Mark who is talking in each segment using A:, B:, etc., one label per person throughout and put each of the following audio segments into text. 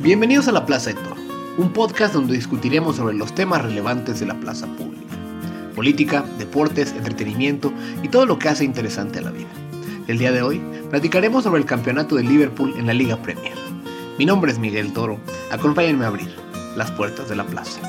A: Bienvenidos a La Plaza Héctor, un podcast donde discutiremos sobre los temas relevantes de la plaza pública. Política, deportes, entretenimiento y todo lo que hace interesante a la vida. El día de hoy platicaremos sobre el campeonato de Liverpool en la Liga Premier. Mi nombre es Miguel Toro, acompáñenme a abrir las puertas de la plaza.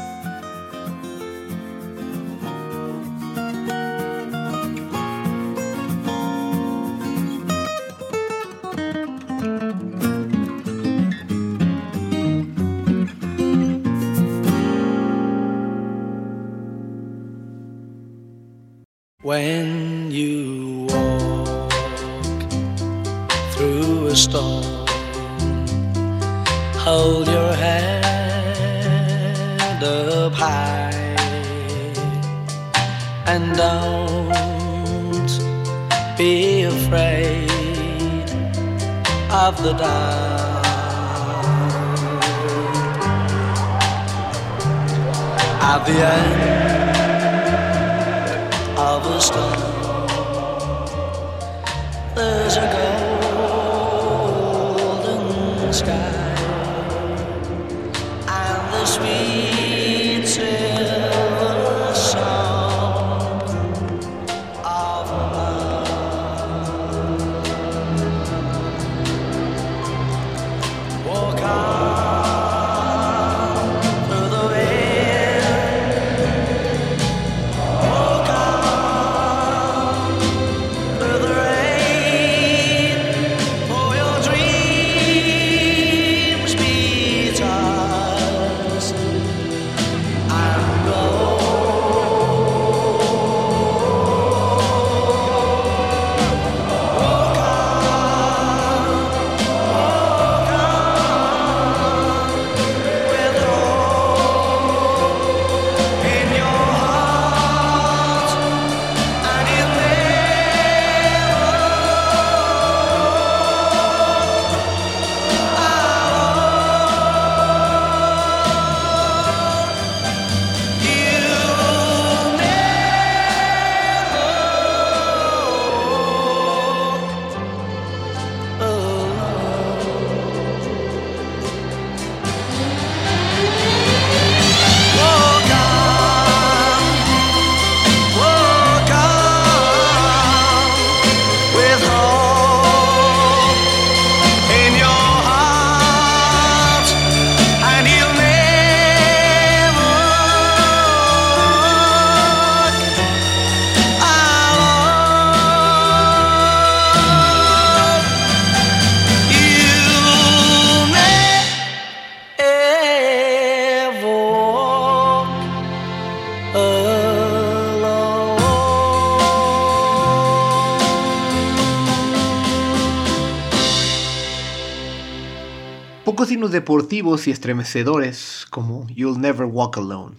A: Deportivos y estremecedores como You'll Never Walk Alone.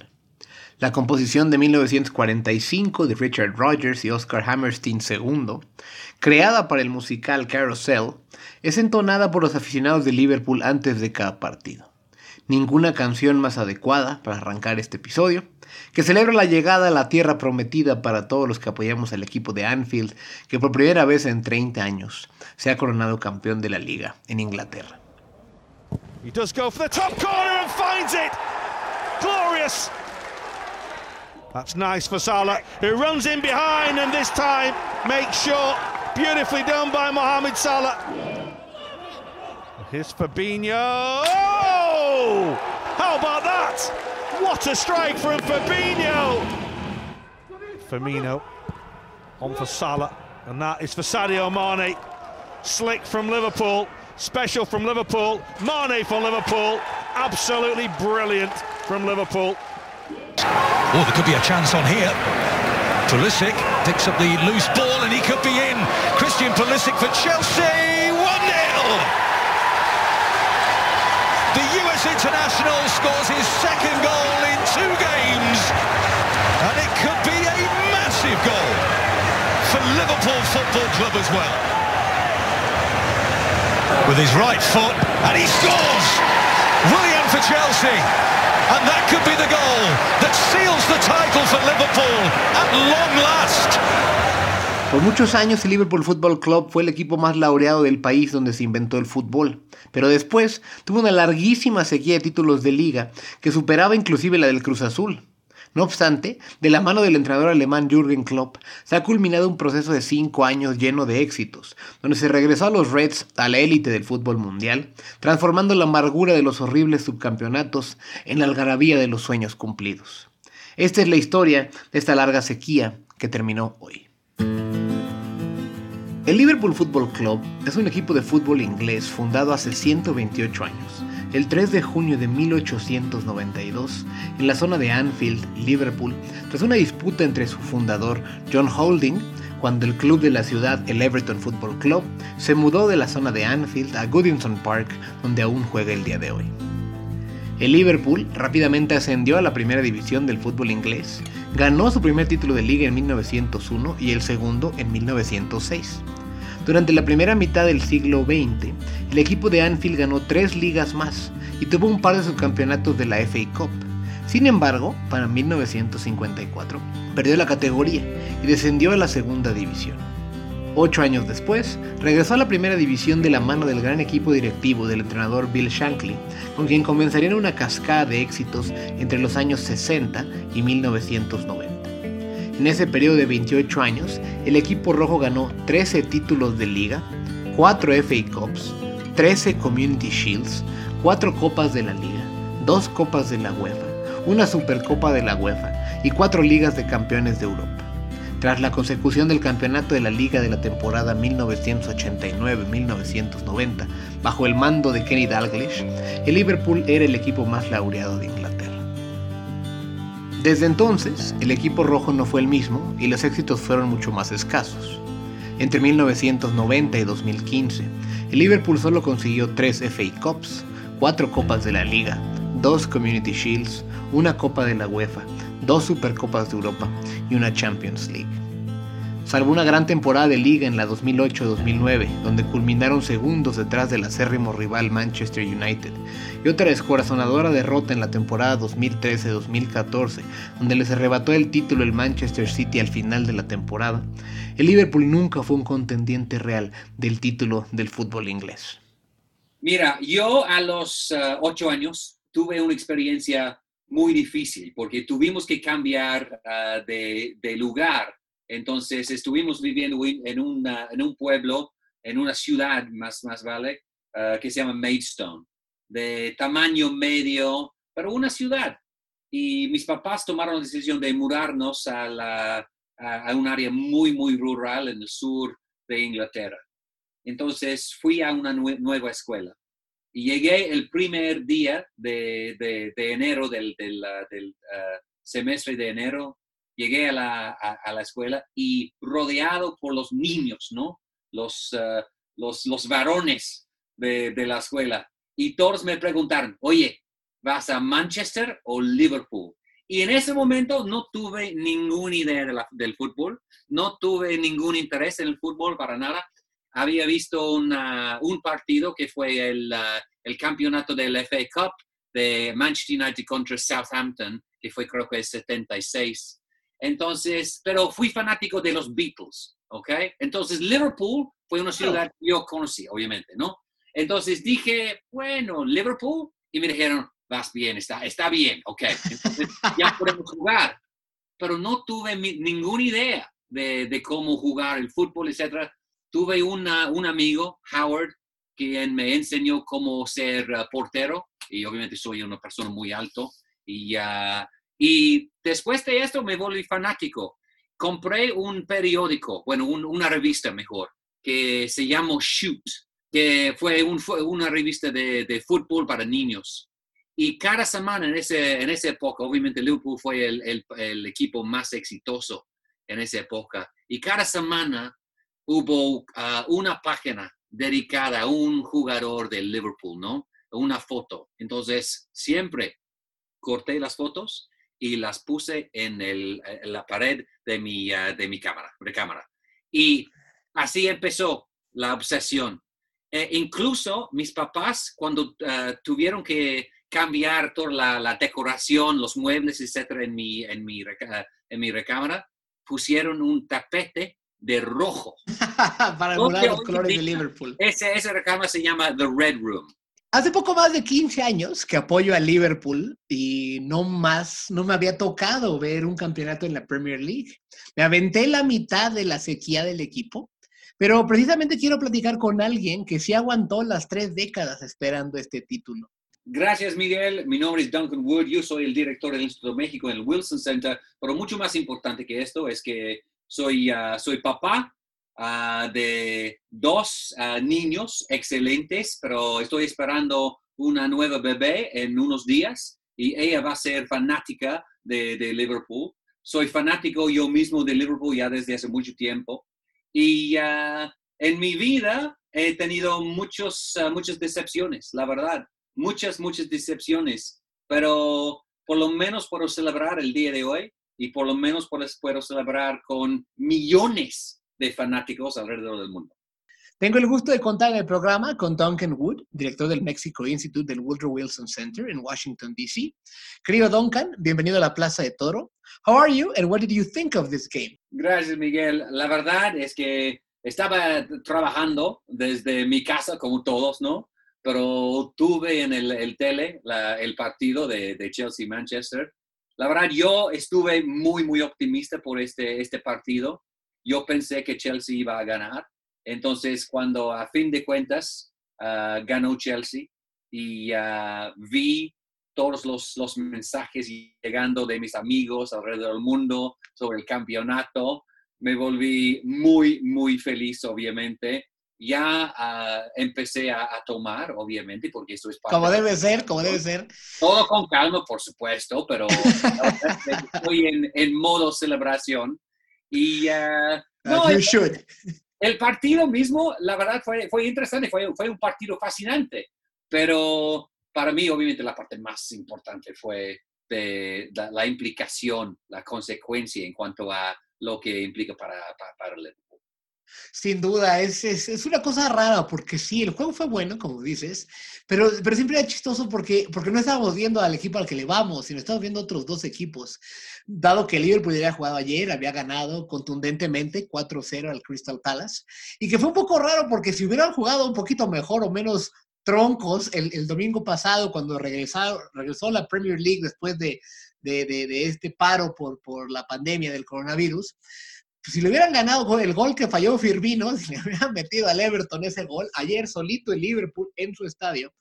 A: La composición de 1945 de Richard Rogers y Oscar Hammerstein II, creada para el musical Carousel, es entonada por los aficionados de Liverpool antes de cada partido. Ninguna canción más adecuada para arrancar este episodio, que celebra la llegada a la tierra prometida para todos los que apoyamos al equipo de Anfield, que por primera vez en 30 años se ha coronado campeón de la liga en Inglaterra.
B: He does go for the top corner and finds it. Glorious. That's nice for Salah, who runs in behind and this time makes sure. Beautifully done by Mohamed Salah. Here's Fabinho. Oh! How about that? What a strike from Fabinho. Firmino on for Salah, and that is for Sadio Mane. Slick from Liverpool, special from Liverpool, Mane for Liverpool. Absolutely brilliant from Liverpool.
C: Oh, there could be a chance on here. Pulisic picks up the loose ball and he could be in. Christian Pulisic for Chelsea. 1 0. The US international scores his second goal in two games. And it could be a massive goal for Liverpool Football Club as well. With his right foot, and he scores! William for Chelsea. And that could be the goal that seals the title for Liverpool at long last.
D: Por muchos años el Liverpool Football Club fue el equipo más laureado del país donde se inventó el fútbol, pero después tuvo una larguísima sequía de títulos de liga que superaba inclusive la del Cruz Azul. No obstante, de la mano del entrenador alemán Jürgen Klopp, se ha culminado un proceso de cinco años lleno de éxitos, donde se regresó a los Reds a la élite del fútbol mundial, transformando la amargura de los horribles subcampeonatos en la algarabía de los sueños cumplidos. Esta es la historia de esta larga sequía que terminó hoy. El Liverpool Football Club es un equipo de fútbol inglés fundado hace 128 años, el 3 de junio de 1892, en la zona de Anfield, Liverpool, tras una disputa entre su fundador, John Holding, cuando el club de la ciudad, el Everton Football Club, se mudó de la zona de Anfield a Goodison Park, donde aún juega el día de hoy. El Liverpool rápidamente ascendió a la primera división del fútbol inglés, ganó su primer título de liga en 1901 y el segundo en 1906. Durante la primera mitad del siglo XX, el equipo de Anfield ganó tres ligas más y tuvo un par de subcampeonatos de la FA Cup. Sin embargo, para 1954, perdió la categoría y descendió a la segunda división. Ocho años después, regresó a la primera división de la mano del gran equipo directivo del entrenador Bill Shankly, con quien comenzarían una cascada de éxitos entre los años 60 y 1990. En ese periodo de 28 años, el equipo rojo ganó 13 títulos de liga, 4 FA Cups, 13 Community Shields, 4 Copas de la Liga, 2 Copas de la UEFA, una Supercopa de la UEFA y 4 Ligas de Campeones de Europa. Tras la consecución del campeonato de la liga de la temporada 1989-1990 bajo el mando de Kenny Dalglish, el Liverpool era el equipo más laureado de Inglaterra. Desde entonces, el equipo rojo no fue el mismo y los éxitos fueron mucho más escasos. Entre 1990 y 2015, el Liverpool solo consiguió 3 FA Cups, 4 Copas de la Liga, 2 Community Shields, una Copa de la UEFA, dos Supercopas de Europa y una Champions League. Salvo una gran temporada de liga en la 2008-2009, donde culminaron segundos detrás del acérrimo rival Manchester United, y otra descorazonadora derrota en la temporada 2013-2014, donde les arrebató el título el Manchester City al final de la temporada, el Liverpool nunca fue un contendiente real del título del fútbol inglés.
E: Mira, yo a los uh, ocho años tuve una experiencia muy difícil porque tuvimos que cambiar de, de, lugar. Entonces estuvimos viviendo en, un pueblo, en una ciudad más, más vale, uh, que se llama Maidstone, de tamaño medio, pero una ciudad. Y mis papás tomaron la decisión de mudarnos a, un área muy, muy rural en el sur de Inglaterra. Entonces fui a una nue nueva escuela. Y llegué el primer día de, enero, del, uh, semestre de enero, llegué a la, a, a, la escuela y rodeado por los niños, ¿no? Los, uh, los, los varones de, de, la escuela. Y todos me preguntaron, oye, ¿vas a Manchester o Liverpool? Y en ese momento no tuve ninguna idea de la, del fútbol, no tuve ningún interés en el fútbol para nada había visto una, un partido que fue el, uh, el, campeonato del FA Cup de Manchester United contra Southampton, que fue creo que el 76. Entonces, pero fui fanático de los Beatles, ¿ok? Entonces, Liverpool fue una ciudad que yo conocí, obviamente, ¿no? Entonces dije, bueno, Liverpool, y me dijeron, vas bien, está, está bien, ok, entonces ya podemos jugar. Pero no tuve mi, ninguna idea de, de, cómo jugar el fútbol, etcétera tuve una, un amigo, Howard, quien me enseñó cómo ser uh, portero y obviamente soy una persona muy alto y, uh, y después de esto me volví fanático. Compré un periódico, bueno, un, una revista mejor, que se llamó Shoot, que fue, un, una revista de, de, fútbol para niños. Y cada semana en, ese, en esa época, obviamente Liverpool fue el, el, el equipo más exitoso en esa época. Y cada semana hubo uh, una página dedicada a un jugador del Liverpool, ¿no? Una foto. Entonces, siempre corté las fotos y las puse en, el, en la pared de mi, uh, de mi cámara, de cámara. Y así empezó la obsesión. E incluso mis papás, cuando uh, tuvieron que cambiar toda la, la, decoración, los muebles, etcétera, en mi, en mi, en mi recámara, pusieron un tapete de rojo.
D: Para emular los colores de Liverpool.
E: Ese, esa recámara se llama The Red Room.
D: Hace poco más de 15 años que apoyo a Liverpool y no más, no me había tocado ver un campeonato en la Premier League. Me aventé la mitad de la sequía del equipo, pero precisamente quiero platicar con alguien que sí aguantó las tres décadas esperando este título.
E: Gracias, Miguel. Mi nombre es Duncan Wood. Yo soy el director del Instituto México en el Wilson Center. Pero mucho más importante que esto es que soy, ah, soy papá ah, de dos ah, niños excelentes, pero estoy esperando una nueva bebé en unos días y ella va a ser fanática de, de Liverpool. Soy fanático yo mismo de Liverpool ya desde hace mucho tiempo. Y ah, en mi vida he tenido muchos, muchas decepciones, la verdad muchas, muchas decepciones, pero por lo menos puedo celebrar el día de hoy y por lo menos puedo celebrar con millones de fanáticos alrededor del mundo.
D: Tengo el gusto de contar en el programa con Duncan Wood, director del Mexico Institute del Woodrow Wilson Center en Washington, D.C. Querido Duncan, bienvenido a la Plaza de Toro. How are you and what did you think of this game?
E: Gracias, Miguel. La verdad es que estaba trabajando desde mi casa, como todos, ¿no? Pero tuve en el, el tele la- el partido de, de Chelsea-Manchester. La verdad, yo estuve muy, muy optimista por este, este partido. Yo pensé que Chelsea iba a ganar. Entonces, cuando a fin de cuentas ah, ganó Chelsea y ah, vi todos los, los mensajes llegando de mis amigos alrededor del mundo sobre el campeonato, me volví muy, muy feliz, obviamente. Ya ah, empecé a, a tomar, obviamente, porque esto es parte
D: Como
E: de-
D: debe ser, como debe ser.
E: todo con calma, por supuesto, pero estoy en, en modo celebración. Y ah, no,
D: As you
E: el,
D: should.
E: el partido mismo, la verdad, fue, fue interesante, fue, fue un partido fascinante, pero para mí, obviamente, la parte más importante fue de, la, la implicación, la consecuencia en cuanto a lo que implica para, para, para.
D: Sin duda, es, es, es una cosa rara porque sí, el juego fue bueno, como dices, pero, pero siempre era chistoso porque, porque no estábamos viendo al equipo al que le vamos, sino estábamos viendo otros dos equipos. Dado que el Liverpool había jugado ayer, había ganado contundentemente 4-0 al Crystal Palace, y que fue un poco raro porque si hubieran jugado un poquito mejor o menos troncos el, el domingo pasado cuando regresó la Premier League después de, de, de, de este paro por, por la pandemia del coronavirus, si le hubieran ganado el gol que falló Firmino, si le hubieran metido al Everton ese gol, ayer solito el Liverpool en su estadio,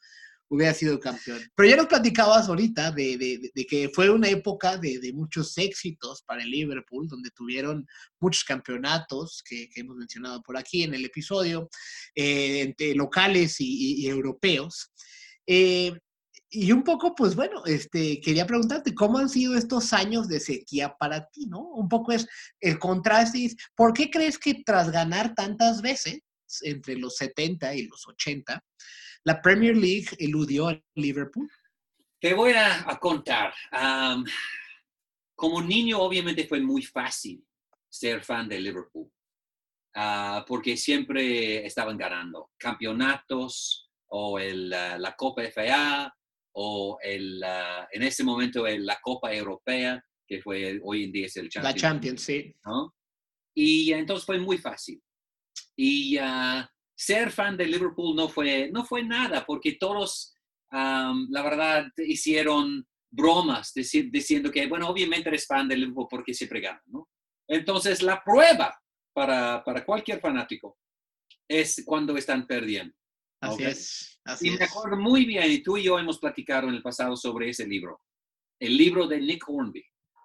D: hubiera sido campeón. Pero ya nos platicabas ahorita de, de- que fue una época de, de muchos éxitos para el Liverpool, donde tuvieron muchos campeonatos que, hemos mencionado por aquí en el episodio, eh, entre locales y europeos. Eh, y un poco, pues bueno, este, quería preguntarte, ¿cómo han sido estos años de sequía para ti, no? Un poco es el contraste, es, ¿por qué crees que tras ganar tantas veces, entre los 70 y los 80, la Premier League eludió al Liverpool?
E: Te voy a, a contar. como niño, obviamente fue muy fácil ser fan de Liverpool, ah, porque siempre estaban ganando campeonatos o el, ah, la Copa FA o el, ah, en ese momento el- la Copa Europea, que fue hoy en día es el
D: La
E: Champions.
D: Champions, sí.
E: ¿no? Y entonces fue muy fácil. Y ah, ser fan de Liverpool no fue, no fue nada, porque todos, am, la verdad, hicieron bromas deci- diciendo que, bueno, obviamente eres fan de Liverpool porque siempre ganan, ¿no? Entonces, la prueba para, para cualquier fanático es cuando están perdiendo.
D: Así es. Así
E: Y me
D: es.
E: acuerdo muy bien, y tú y yo hemos platicado en el pasado sobre ese libro, el libro de Nick Hornby,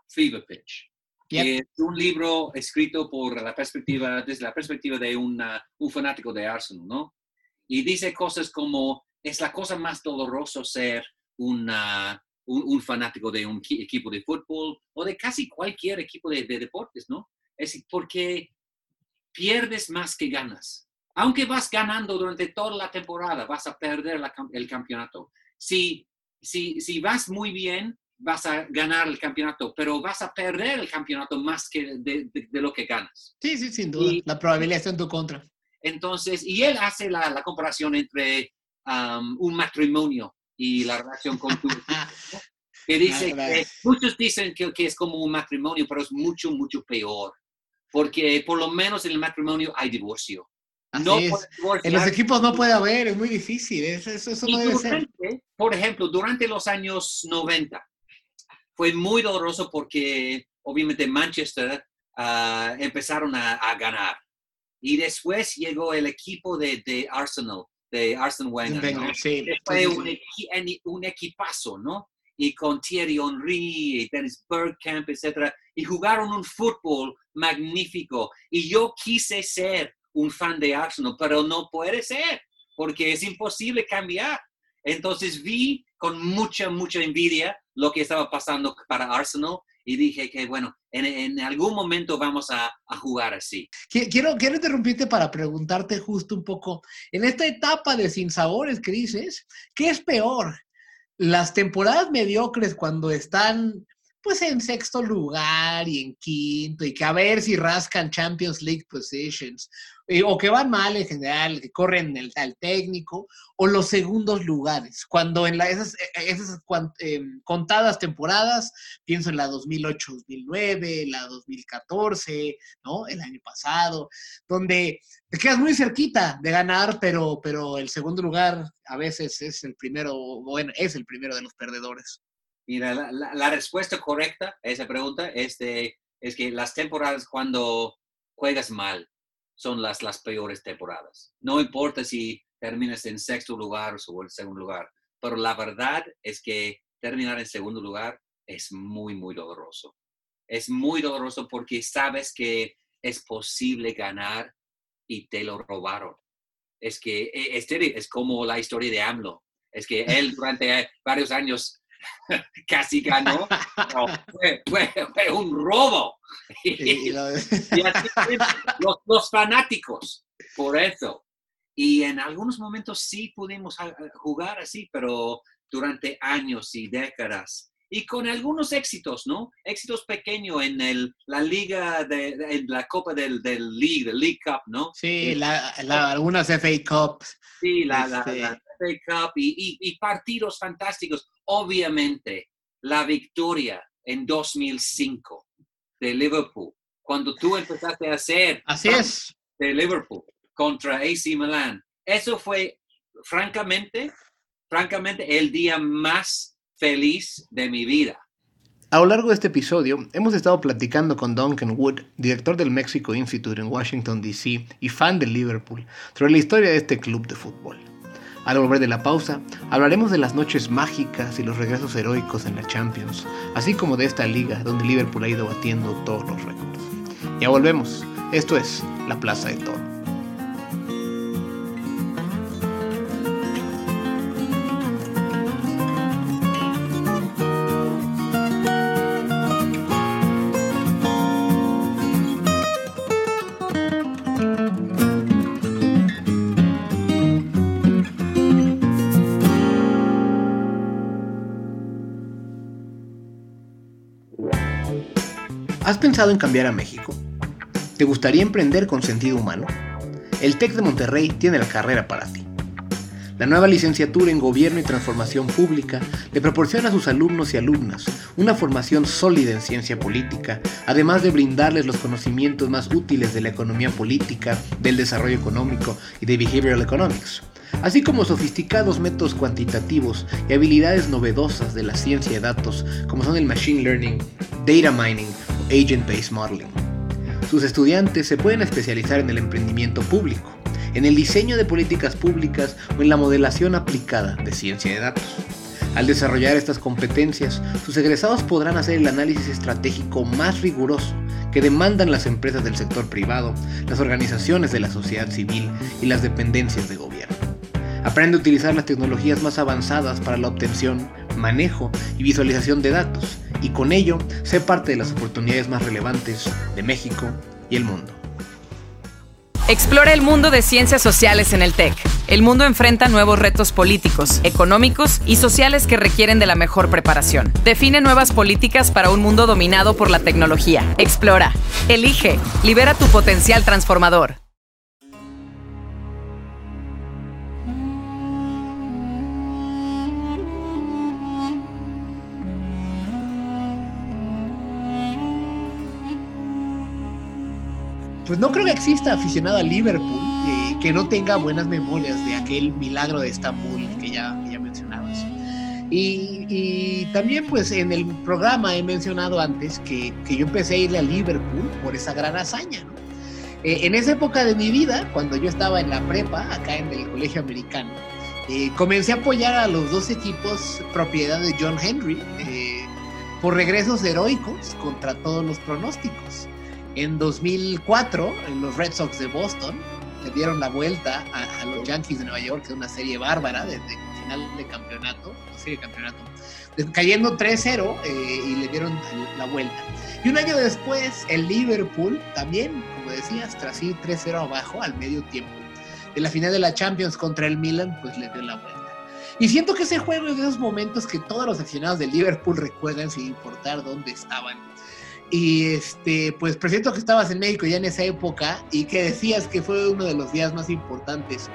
E: Fever Pitch
D: Yep.
E: que es un libro escrito por la perspectiva, desde la perspectiva de una- un fanático de Arsenal, ¿no? Y dice cosas como, es la cosa más dolorosa ser una- un, un fanático de un qui- equipo de fútbol o de casi cualquier equipo de, de deportes, ¿no? Es porque pierdes más que ganas. Aunque vas ganando durante toda la temporada, vas a perder la el campeonato. Si, si, si vas muy bien, vas a ganar el campeonato, pero vas a perder el campeonato más que de, de- de lo que ganas.
D: Sí, sí, sin duda.
E: Y-
D: La probabilidad está en tu contra.
E: Entonces, y él hace la, la comparación entre um, un matrimonio y la relación con tu que dice que muchos dicen que, que es como un matrimonio, pero es mucho, mucho peor. porque por lo menos en el matrimonio hay divorcio.
D: Así
E: no
D: es. En los equipos no puede haber, es muy difícil. Eso, eso, eso no debe ser.
E: durante, por ejemplo, durante los años 90, fue muy doloroso porque obviamente Manchester ah, empezaron a, a ganar. Y después llegó el equipo de, de Arsenal, de Arsene Wenger. ¿no?
D: Sí.
E: fue un, un equipazo, ¿no? Y con Thierry Henry, y Dennis Bergkamp, etcétera, y jugaron un fútbol magnífico. Y yo quise ser un fan de Arsenal, pero no puede ser, porque es imposible cambiar. Entonces vi con mucha, mucha envidia lo que estaba pasando para Arsenal y dije que, bueno, en, algún momento vamos a, jugar así.
D: Qui- Quiero, quiero interrumpirte para preguntarte justo un poco, en esta etapa de sinsabores que dices, ¿qué es peor? ¿Las temporadas mediocres cuando están pues en sexto lugar y en quinto y que a ver si rascan Champions League positions eh, o que van mal en general, que corren el, técnico o los segundos lugares, cuando en la, esas, eh, cuan- em, contadas temporadas, pienso en la 2008-2009, la 2014, ¿no? El año pasado, donde te quedas muy cerquita de ganar, pero, pero el segundo lugar a veces es el primero, bueno, es el primero de los perdedores.
E: Mira, la, la- la respuesta correcta a esa pregunta es, de- es que las temporadas cuando juegas mal son las, las peores temporadas. No importa si terminas en sexto lugar o en segundo lugar, pero la verdad es que terminar en segundo lugar es muy, muy doloroso. Es muy doloroso porque sabes que es posible ganar y te lo robaron. Es que e- es, es como la historia de AMLO. Es que él durante varios años casi ganó, pero fue, fue- fue un robo.
D: Y- y
E: Y así los, los fanáticos, por eso. Y en algunos momentos sí pudimos a- a jugar así, pero durante años y décadas. Y con algunos éxitos, ¿no? Éxitos pequeños en el, la liga, de, de- en la Copa del, del League, del League Cup, ¿no?
D: sí, la- la- algunas FA Cups.
E: Sí, la-
D: Este-
E: la FA Cup y, y- y partidos fantásticos. Obviamente, la victoria en 2005 de Liverpool, cuando tú empezaste a hacer
D: Así es.
E: de Liverpool contra AC Milan, eso fue, francamente, francamente, el día más feliz de mi vida.
D: A lo largo de este episodio hemos estado platicando con Duncan Wood, director del Mexico Institute en Washington, D.C. y fan del Liverpool, sobre la historia de este club de fútbol. Al volver de la pausa, hablaremos de las noches mágicas y los regresos heroicos en la Champions, así como de esta liga donde Liverpool ha ido batiendo todos los récords. Ya volvemos, esto es La Plaza de Toro. Pensado en cambiar a México? ¿Te gustaría emprender con sentido humano? El TEC de Monterrey tiene la carrera para ti. La nueva licenciatura en Gobierno y Transformación Pública le proporciona a sus alumnos y alumnas una formación sólida en ciencia política, además de brindarles los conocimientos más útiles de la economía política, del desarrollo económico y de behavioral economics, así como sofisticados métodos cuantitativos y habilidades novedosas de la ciencia de datos como son el machine learning, data mining o agent-based modeling. Sus estudiantes se pueden especializar en el emprendimiento público, en el diseño de políticas públicas o en la modelación aplicada de ciencia de datos. Al desarrollar estas competencias, sus egresados podrán hacer el análisis estratégico más riguroso que demandan las empresas del sector privado, las organizaciones de la sociedad civil y las dependencias de gobierno. Aprende a utilizar las tecnologías más avanzadas para la obtención, manejo y visualización de datos y con ello sé parte de las oportunidades más relevantes de México y el mundo.
F: Explora el mundo de ciencias sociales en el TEC. El mundo enfrenta nuevos retos políticos, económicos y sociales que requieren de la mejor preparación. Define nuevas políticas para un mundo dominado por la tecnología. Explora, elige, libera tu potencial transformador.
D: Pues no creo que exista aficionado a Liverpool eh, que no tenga buenas memorias de aquel milagro de Estambul que ya, que ya mencionabas. Y, también pues en el programa he mencionado antes que, que yo empecé a irle a Liverpool por esa gran hazaña. Eh, en esa época de mi vida, cuando yo estaba en la prepa, acá en el colegio americano, eh, comencé a apoyar a los dos equipos propiedad de John Henry eh, por regresos heroicos contra todos los pronósticos. En 2004, en los Red Sox de Boston le dieron la vuelta a, los Yankees de Nueva York, que es una serie bárbara desde el final de campeonato, serie de campeonato, de- cayendo 3-0 eh, y le dieron la vuelta. Y un año después, el Liverpool también, como decías, tras ir 3-0 abajo al medio tiempo de la final de la Champions contra el Milan, pues le dio la vuelta. Y siento que ese juego es de esos momentos que todos los aficionados del Liverpool recuerdan sin importar dónde estaban. Y este, pues presiento que estabas en México ya en esa época y que decías que fue uno de los días más importantes.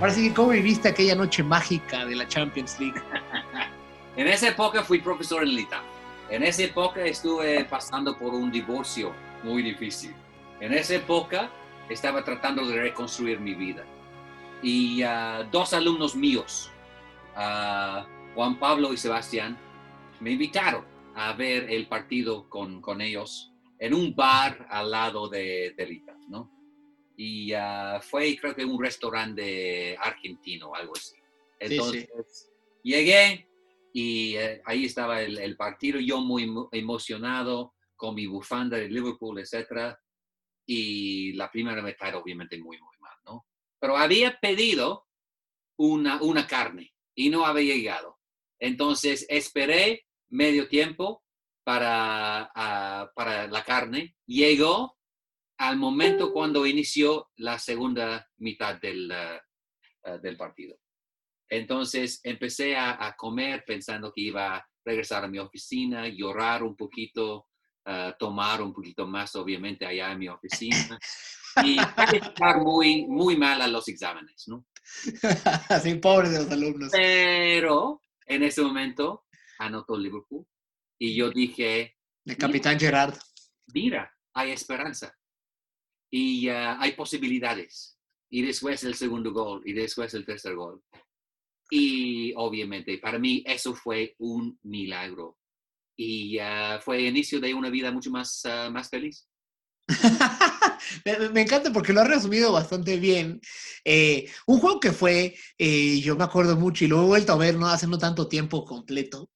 D: Ahora sí, ¿cómo viviste aquella noche mágica de la Champions League?
E: En esa época fui profesor en el ITAM. En esa época estuve pasando por un divorcio muy difícil. En esa época estaba tratando de reconstruir mi vida. Y ah, dos alumnos míos, ah, Juan Pablo y Sebastián, me invitaron a ver el partido con, con ellos en un bar al lado de, del ITAM, ¿no? Y ah, fue creo que un restaurante argentino algo así.
D: Sí,
E: Entonces,
D: sí.
E: llegué y eh, ahí estaba el, el partido, yo muy emo- emocionado con mi bufanda de Liverpool, etcétera. Y la primera mitad obviamente muy, muy mal, ¿no? Pero había pedido una, una carne y no había llegado. Entonces esperé medio tiempo para, ah, para la carne. Llegó al momento cuando inició la segunda mitad del, ah, ah, del partido. Entonces empecé a, a comer pensando que iba a regresar a mi oficina, llorar un poquito, ah, tomar un poquito más, obviamente, allá en mi oficina. Y estar muy, muy mal a los exámenes, ¿no?
D: Así, pobre de los alumnos.
E: Pero en ese momento anotó Liverpool y yo dije,
D: El capitán Gerard.
E: mira, hay esperanza y ah, hay posibilidades. Y después el segundo gol y después el tercer gol. Y obviamente para mí eso fue un milagro. Y ah, fue inicio de una vida mucho más, ah, más feliz.
D: me, me encanta porque lo has resumido bastante bien. Eh, un juego que fue, eh, yo me acuerdo mucho y lo he vuelto a ver no hace no tanto tiempo completo.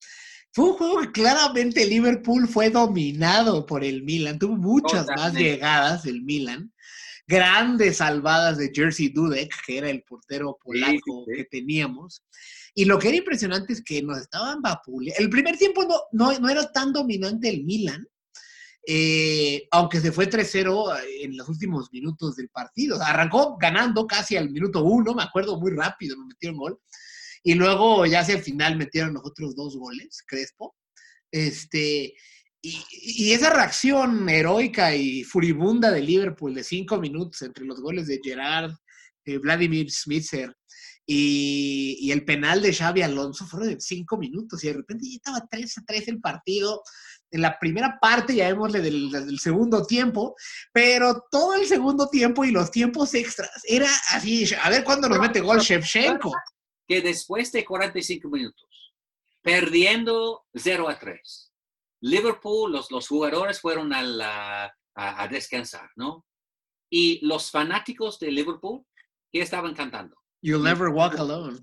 D: Fue un juego que claramente Liverpool fue dominado por el Milan. Tuvo muchas más llegadas el Milan. Grandes salvadas de Jersey Dudek, que era el portero polaco
E: sí.
D: que teníamos. Y lo que era impresionante es que nos estaban vapuleando. El primer tiempo no, no, no era tan dominante el Milan, eh, aunque se fue 3-0 en los últimos minutos del partido. Arrancó ganando casi al minuto uno, me acuerdo muy rápido, nos metieron gol. Y luego ya hacia el final metieron los otros dos goles, Crespo. Este, y, esa reacción heroica y furibunda de Liverpool de cinco minutos entre los goles de Gerard, eh, Vladimir Smitser y, y el penal de Xavi Alonso fueron de cinco minutos y de repente ya estaba 3 a 3 el partido. En la primera parte, ya llamémosle del, del segundo tiempo, pero todo el segundo tiempo y los tiempos extras era así, a ver cuándo nos mete gol Shevchenko.
E: Que después de 45 minutos, perdiendo 0 a 3, Liverpool, los, los jugadores fueron a, la- a- a descansar, ¿no? Y los fanáticos de Liverpool, ¿qué estaban cantando?
D: You'll never walk alone.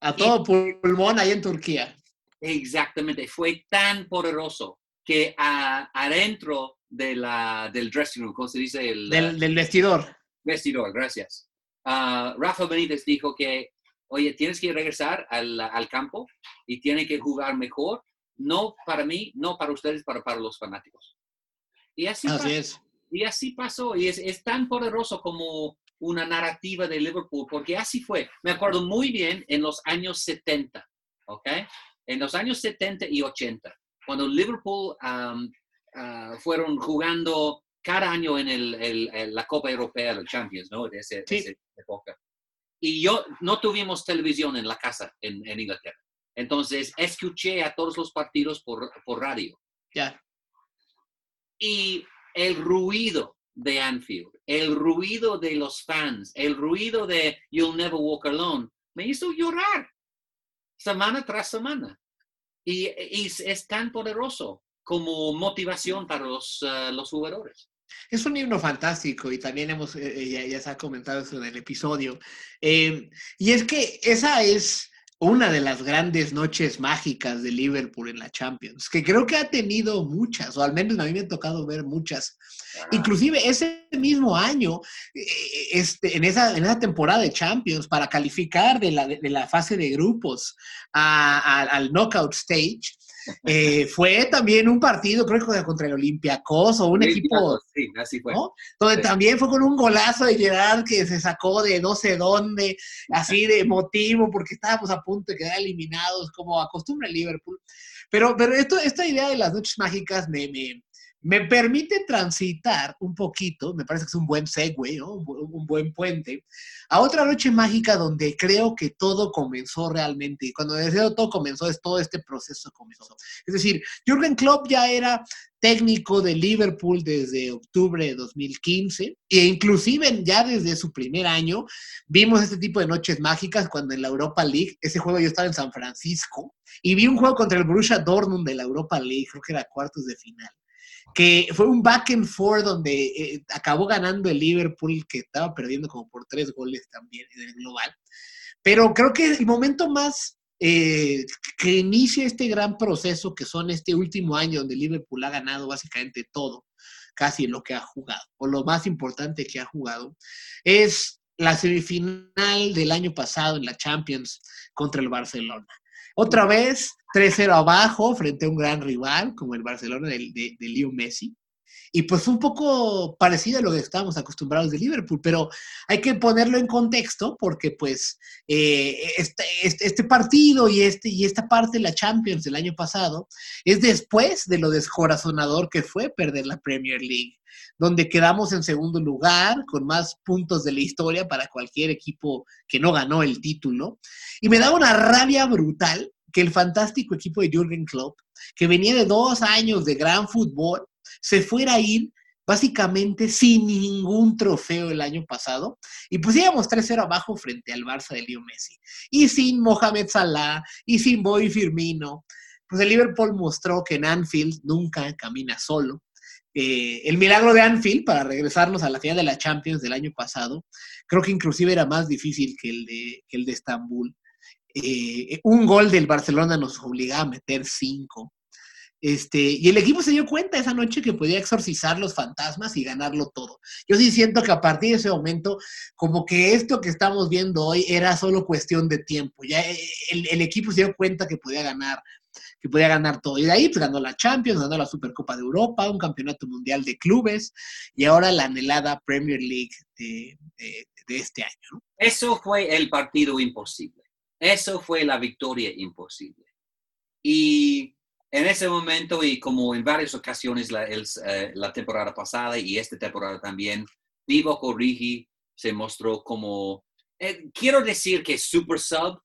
D: A todo pulmón ahí en Turquía.
E: Exactamente, fue tan poderoso que a- adentro de la, del dressing room, ¿cómo se dice? El,
D: Del, del vestidor.
E: vestidor, gracias. Ah, Rafa Benítez dijo que, oye, tienes que regresar al, al campo y tiene que jugar mejor, no para mí, no para ustedes, pero para los fanáticos. Y así,
D: Así
E: pasó,
D: es.
E: y así pasó, y es, es tan poderoso como una narrativa de Liverpool, porque así fue. Me acuerdo muy bien en los años 70, ¿ok? En los años 70 y 80, cuando Liverpool am, ah, fueron jugando cada año en el, el- el- la Copa Europea, los Champions, ¿no? De, ese- de
D: Sí.
E: esa época. Y yo no tuvimos televisión en la casa en, en Inglaterra. Entonces, escuché a todos los partidos por, por radio.
D: Ya.
E: Y el ruido de Anfield, el ruido de los fans, el ruido de You'll Never Walk Alone, me hizo llorar semana tras semana. Y, y es, tan poderoso como motivación para los, ah, los jugadores.
D: Es un himno fantástico y también hemos, eh, eh, ya, ya se ha comentado eso en el episodio. Eh, y es que esa es una de las grandes noches mágicas de Liverpool en la Champions, que creo que ha tenido muchas, o al menos a mí me ha tocado ver muchas. Inclusive ese mismo año, eh, este, en, esa, en esa temporada de Champions, para calificar de la, de la fase de grupos a- a- al knockout stage, eh, fue también un partido, creo que contra el Olympiacos o un equipo
E: Sí, así fue.
D: ¿no? Donde
E: Sí.
D: también fue con un golazo de Gerard que se sacó de no sé dónde, así de motivo, porque estábamos a punto de quedar eliminados, como acostumbra el Liverpool. Pero, pero esto, esta idea de las noches mágicas me, me, me permite transitar un poquito, me parece que es un buen segue, un, bu- un buen puente, a otra noche mágica donde creo que todo comenzó realmente. Y cuando decía todo comenzó, es todo este proceso comenzó. Es decir, Jürgen Klopp ya era técnico de Liverpool desde octubre de 2015 e inclusive ya desde su primer año vimos este tipo de noches mágicas cuando en la Europa League, ese juego yo estaba en San Francisco y vi un juego contra el Borussia Dortmund de la Europa League, creo que era cuartos de final, que fue un back and forth donde eh, acabó ganando el Liverpool que estaba perdiendo como por tres goles también en el global. Pero creo que el momento más eh, que inicia este gran proceso que son este último año donde Liverpool ha ganado básicamente todo, casi lo que ha jugado, o lo más importante que ha jugado, es la semifinal del año pasado en la Champions contra el Barcelona. Otra vez, 3-0 abajo frente a un gran rival como el Barcelona de, de, Leo Messi. Y pues un poco parecido a lo que estábamos acostumbrados de Liverpool, pero hay que ponerlo en contexto porque pues eh, este, este, este partido y, este, y esta parte de la Champions del año pasado es después de lo descorazonador que fue perder la Premier League, donde quedamos en segundo lugar con más puntos de la historia para cualquier equipo que no ganó el título. Y me da una rabia brutal que el fantástico equipo de Jürgen Klopp, que venía de dos años de gran fútbol, se fuera a ir básicamente sin ningún trofeo el año pasado. Y pues íbamos 3-0 abajo frente al Barça de Leo Messi. Y sin Mohamed Salah, y sin Boy Firmino. Pues el Liverpool mostró que en Anfield nunca camina solo. Eh, el milagro de Anfield, para regresarnos a la final de la Champions del año pasado, creo que inclusive era más difícil que el de, que el de Estambul. Eh, un gol del Barcelona nos obligaba a meter cinco. Este, y el equipo se dio cuenta esa noche que podía exorcizar los fantasmas y ganarlo todo. Yo sí siento que a partir de ese momento, como que esto que estamos viendo hoy era solo cuestión de tiempo. Ya eh, el, equipo se dio cuenta que podía ganar, que podía ganar todo. Y de ahí pues, ganó la Champions, ganó la Supercopa de Europa, un campeonato mundial de clubes y ahora la anhelada Premier League de, este año.
E: Eso fue el partido imposible. Eso fue la victoria imposible. Y en ese momento, y como en varias ocasiones la, el, eh, la temporada pasada y esta temporada también, Divo Origi se mostró como, eh, quiero decir que super sub,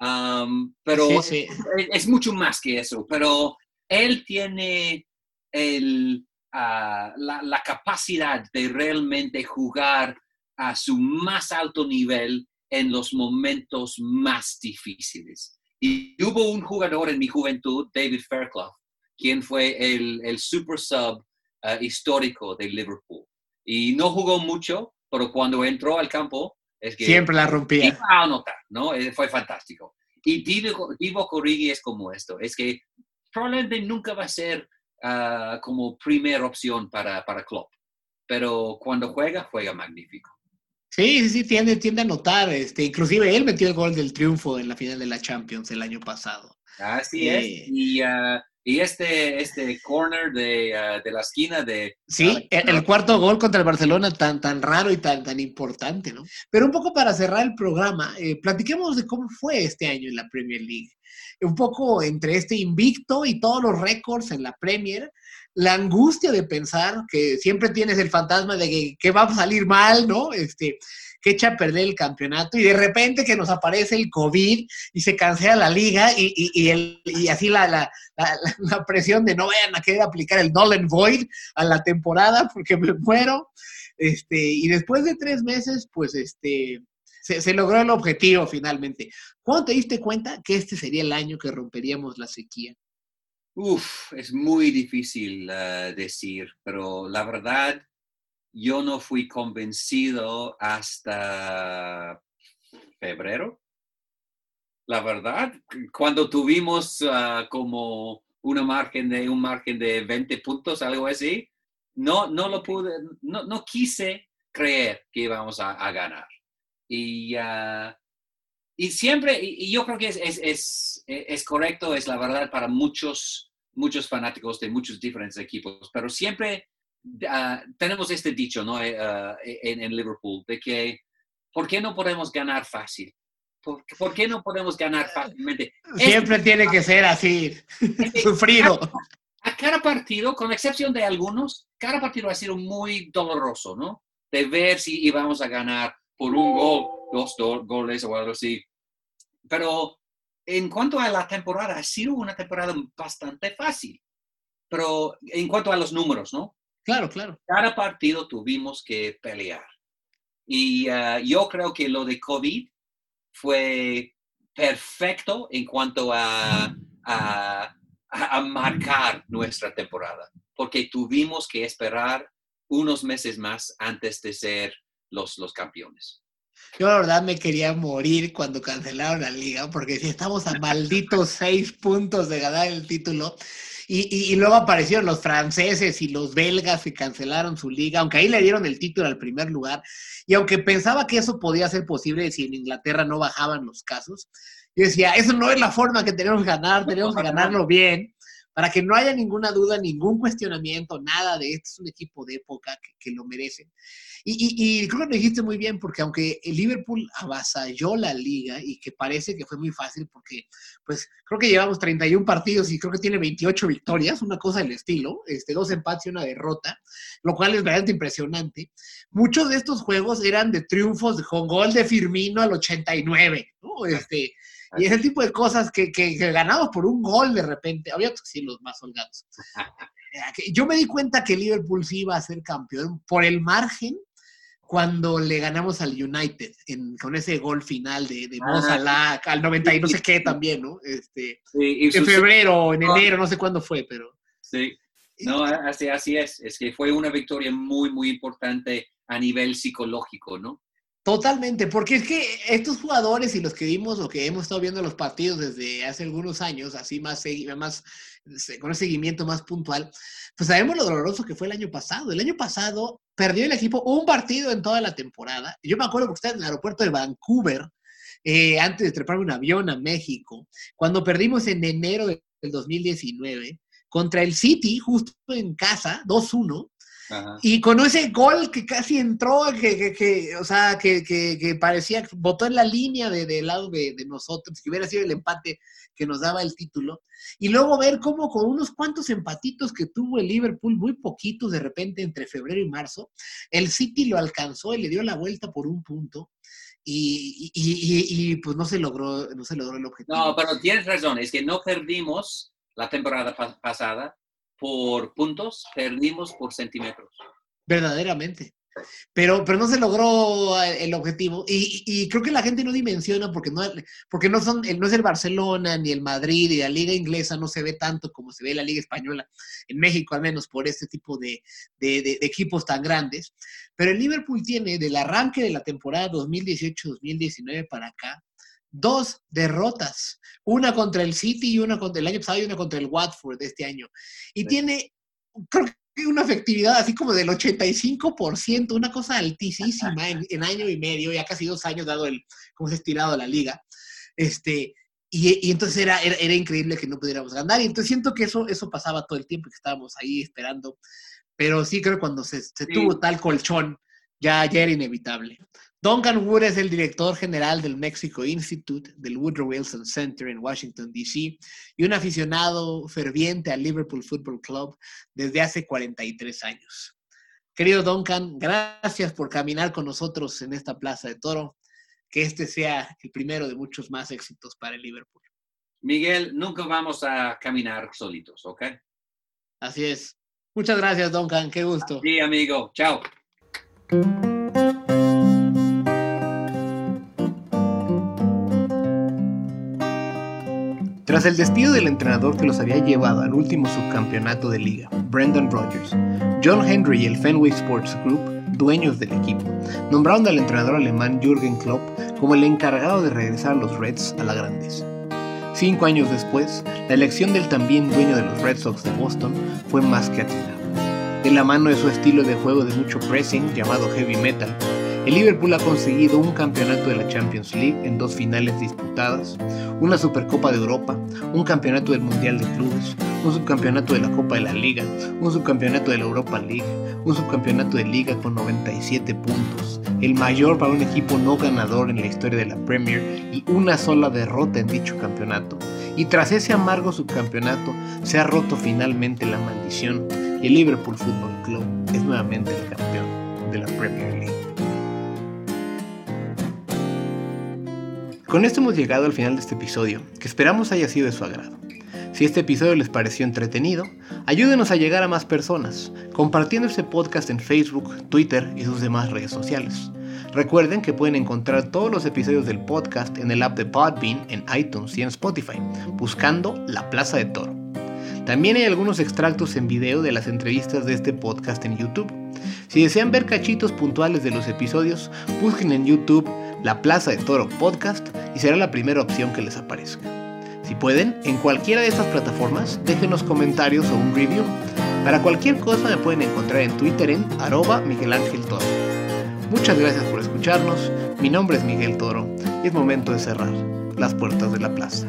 E: um, pero
D: Sí, sí.
E: Es, es mucho más que eso, pero él tiene el, ah, la, la capacidad de realmente jugar a su más alto nivel en los momentos más difíciles. Y hubo un jugador en mi juventud, David Fairclough, quien fue el, el super sub uh, histórico de Liverpool. Y no jugó mucho, pero cuando entró al campo, es que
D: Siempre la rompía.
E: iba a anotar, ¿no? Eh, Fue fantástico. Y Divo, Divo Origi es como esto, es que probablemente nunca va a ser ah, como primera opción para, para Klopp, pero cuando juega, juega magnífico.
D: Sí, sí, sí, tiende, tiende a notar. Este, inclusive él metió el gol del triunfo en la final de la Champions el año pasado.
E: Así
D: Eh.
E: es. Y, ah, y este, este corner de, ah, de la esquina de...
D: Sí, el, el cuarto gol contra el Barcelona tan, tan raro y tan, tan importante, ¿no? Pero un poco para cerrar el programa, eh, platiquemos de cómo fue este año en la Premier League. Un poco entre este invicto y todos los récords en la Premier, la angustia de pensar que siempre tienes el fantasma de que, va a salir mal, ¿no? Este, que echa a perder el campeonato y de repente que nos aparece el COVID y se cancela la liga y, y, y así la, la, la, la presión de no vayan a querer aplicar el null and void a la temporada porque me muero. Este, y después de tres meses, pues este, se, se, logró el objetivo finalmente. ¿Cuándo te diste cuenta que este sería el año que romperíamos la sequía?
E: Uf, es muy difícil uh, decir, pero la verdad, yo no fui convencido hasta febrero. La verdad, cuando tuvimos uh, como una margen de un margen de 20 puntos, algo así, no, no lo pude, no, no quise creer que íbamos a, a ganar. Y, uh, y siempre, y, y, yo creo que es, es, es, es, correcto, es la verdad para muchos, muchos fanáticos de muchos diferentes equipos, pero siempre uh, tenemos este dicho ¿no? Uh, en, en, Liverpool de que, ¿por qué no podemos ganar fácil? ¿Por, ¿por qué no podemos ganar fácilmente?
D: Siempre este, tiene que ser así, sufrido.
E: A, a cada partido, con excepción de algunos, cada partido ha sido muy doloroso, ¿no? De ver si íbamos a ganar por un gol, dos do goles o algo así. Pero en cuanto a la temporada, ha sido una temporada bastante fácil. Pero en cuanto a los números, ¿no?
D: Claro, claro.
E: Cada partido tuvimos que pelear. Y uh, yo creo que lo de COVID fue perfecto en cuanto a, a, a marcar nuestra temporada porque tuvimos que esperar unos meses más antes de ser los, los campeones.
D: Yo la verdad me quería morir cuando cancelaron la liga, porque si estamos a malditos seis puntos de ganar el título, y, y, y, luego aparecieron los franceses y los belgas que cancelaron su liga, aunque ahí le dieron el título al primer lugar, y aunque pensaba que eso podía ser posible si en Inglaterra no bajaban los casos, yo decía, eso no es la forma que tenemos que ganar, tenemos que ganarlo bien para que no haya ninguna duda, ningún cuestionamiento, nada de este es un equipo de época que, que lo merecen. Y, y, y, creo que lo dijiste muy bien, porque aunque el Liverpool avasalló la liga y que parece que fue muy fácil, porque pues creo que llevamos 31 partidos y creo que tiene 28 victorias, una cosa del estilo, este, dos empates y una derrota, lo cual es realmente impresionante. Muchos de estos juegos eran de triunfos con gol de Firmino al 89, ¿no? Este, y ese tipo de cosas que, que, que, ganamos por un gol de repente, había que sí los más holgados. Yo me di cuenta que Liverpool sí iba a ser campeón por el margen cuando le ganamos al United en, con ese gol final de, de Mo Salah al 90 y no sé qué también, ¿no? Este, sí, en febrero, en enero, no sé cuándo fue, pero...
E: Sí, no, así, así es. Es que fue una victoria muy, muy importante a nivel psicológico, ¿no?
D: Totalmente, porque es que estos jugadores y los que vimos o que hemos estado viendo los partidos desde hace algunos años, así más, con un seguimiento más puntual, pues sabemos lo doloroso que fue el año pasado. El año pasado perdió el equipo un partido en toda la temporada. Yo me acuerdo que usted en el aeropuerto de Vancouver, eh, antes de treparme un avión a México, cuando perdimos en enero del 2019 contra el City, justo en casa, 2-1 Ajá. Y con ese gol que casi entró, que, que, que o sea, que, que, parecía botó en la línea de, del lado de, de, nosotros, que hubiera sido el empate que nos daba el título. Y luego ver cómo con unos cuantos empatitos que tuvo el Liverpool, muy poquitos de repente entre febrero y marzo, el City lo alcanzó y le dio la vuelta por un punto. Y, y, y, y pues no se logró, no se logró el objetivo.
E: No, pero tienes razón, es que no perdimos la temporada pa pasada por puntos, perdimos por centímetros.
D: Verdaderamente. Pero, pero no se logró el objetivo y, y, creo que la gente no dimensiona porque no, porque no son no es el Barcelona ni el Madrid y la liga inglesa no se ve tanto como se ve la liga española en México al menos por este tipo de, de, de equipos tan grandes pero el Liverpool tiene del arranque de la temporada 2018-2019 para acá dos derrotas, una contra el City y una contra el año pasado y una contra el Watford de este año. Y sí. tiene, creo que una efectividad así como del 85%, una cosa altísima en, en, año y medio, ya casi dos años dado el, cómo se ha estirado la liga. Este, y, y entonces era, era, era, increíble que no pudiéramos ganar. Y entonces siento que eso, eso pasaba todo el tiempo que estábamos ahí esperando. Pero sí creo que cuando se, se sí. tuvo tal colchón, ya, ya era inevitable. Duncan Wood es el director general del Mexico Institute del Woodrow Wilson Center en Washington, D.C. y un aficionado ferviente al Liverpool Football Club desde hace 43 años. Querido Duncan, gracias por caminar con nosotros en esta Plaza de Toro. Que este sea el primero de muchos más éxitos para el Liverpool.
E: Miguel, nunca vamos a caminar solitos, ¿ok?
D: Así es. Muchas gracias, Duncan. Qué gusto.
E: Sí, amigo. Chao.
D: Tras el despido del entrenador que los había llevado al último subcampeonato de liga, Brendan Rodgers, John Henry y el Fenway Sports Group, dueños del equipo, nombraron al entrenador alemán Jürgen Klopp como el encargado de regresar a los Reds a la grandeza. Cinco años después, la elección del también dueño de los Red Sox de Boston fue más que atinada. De la mano de su estilo de juego de mucho pressing llamado heavy metal, el Liverpool ha conseguido un campeonato de la Champions League en dos finales disputadas, una Supercopa de Europa, un campeonato del Mundial de Clubes, un subcampeonato de la Copa de la Liga, un subcampeonato de la Europa League, un subcampeonato de Liga con 97 puntos, el mayor para un equipo no ganador en la historia de la Premier y una sola derrota en dicho campeonato. Y tras ese amargo subcampeonato se ha roto finalmente la maldición y el Liverpool Football Club es nuevamente el campeón de la Premier League. Con esto hemos llegado al final de este episodio, que esperamos haya sido de su agrado. Si este episodio les pareció entretenido, ayúdenos a llegar a más personas, compartiendo este podcast en Facebook, Twitter y sus demás redes sociales. Recuerden que pueden encontrar todos los episodios del podcast en el app de Podbean, en iTunes y en Spotify, buscando La Plaza de Toro. También hay algunos extractos en video de las entrevistas de este podcast en YouTube. Si desean ver cachitos puntuales de los episodios, busquen en YouTube La Plaza de Toro Podcast y será la primera opción que les aparezca. Si pueden, en cualquiera de estas plataformas, déjenos comentarios o un review. Para cualquier cosa me pueden encontrar en Twitter en arroba Miguel Ángel Toro. Muchas gracias por escucharnos, mi nombre es Miguel Toro y es momento de cerrar las puertas de la plaza.